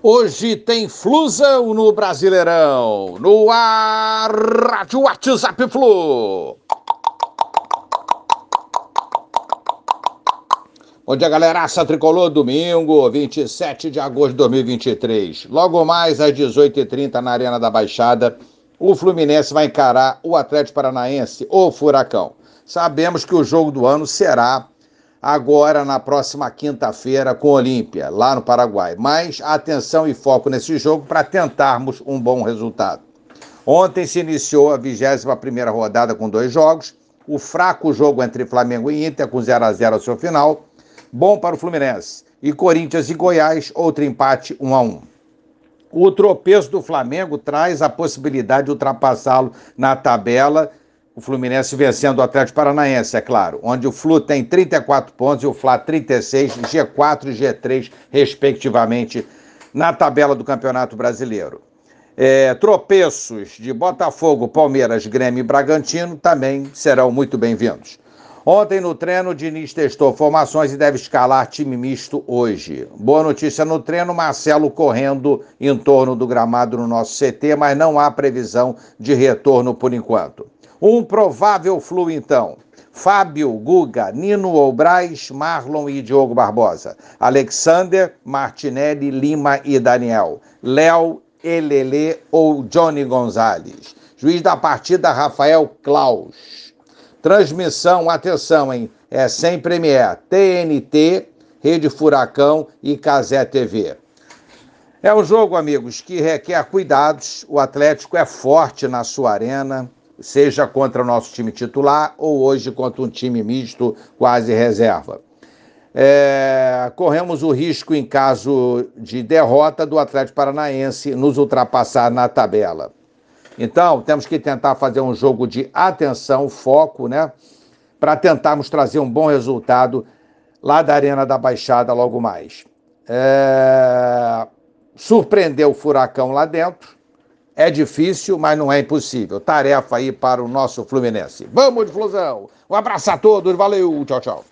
Hoje tem Flusão no Brasileirão. No ar, Rádio WhatsApp Flu. Bom dia, galera. Aça Tricolor, domingo, 27 de agosto de 2023. Logo mais às 18h30 na Arena da Baixada, o Fluminense vai encarar o Atlético Paranaense, o Furacão. Sabemos que o jogo do ano será agora na próxima quinta-feira com Olímpia, lá no Paraguai. Mas atenção e foco nesse jogo para tentarmos um bom resultado. Ontem se iniciou a 21ª rodada com dois jogos. O fraco jogo entre Flamengo e Inter com 0 a 0 ao seu final. Bom para o Fluminense. E Corinthians e Goiás, outro empate 1 a 1. O tropeço do Flamengo traz a possibilidade de ultrapassá-lo na tabela o Fluminense vencendo o Atlético Paranaense, é claro, onde o Flu tem 34 pontos e o Fla 36, G4 e G3, respectivamente, na tabela do Campeonato Brasileiro. É, tropeços de Botafogo, Palmeiras, Grêmio e Bragantino também serão muito bem-vindos. Ontem no treino, o Diniz testou formações e deve escalar time misto hoje. Boa notícia no treino, Marcelo correndo em torno do gramado no nosso CT, mas não há previsão de retorno por enquanto. Um provável flu, então. Fábio, Guga, Nino Obraz, Marlon e Diogo Barbosa. Alexander, Martinelli, Lima e Daniel. Léo, Elele ou Johnny Gonzalez. Juiz da partida, Rafael Klaus. Transmissão, atenção, hein? É sem Premier. TNT, Rede Furacão e Casé TV. É um jogo, amigos, que requer cuidados. O Atlético é forte na sua arena seja contra o nosso time titular ou hoje contra um time misto quase reserva. É, corremos o risco, em caso de derrota, do Atlético Paranaense nos ultrapassar na tabela. Então, temos que tentar fazer um jogo de atenção, foco, né? Para tentarmos trazer um bom resultado lá da Arena da Baixada logo mais. É, surpreender o furacão lá dentro é difícil, mas não é impossível. Tarefa aí para o nosso Fluminense. Vamos Flusão! Um abraço a todos, valeu, tchau, tchau.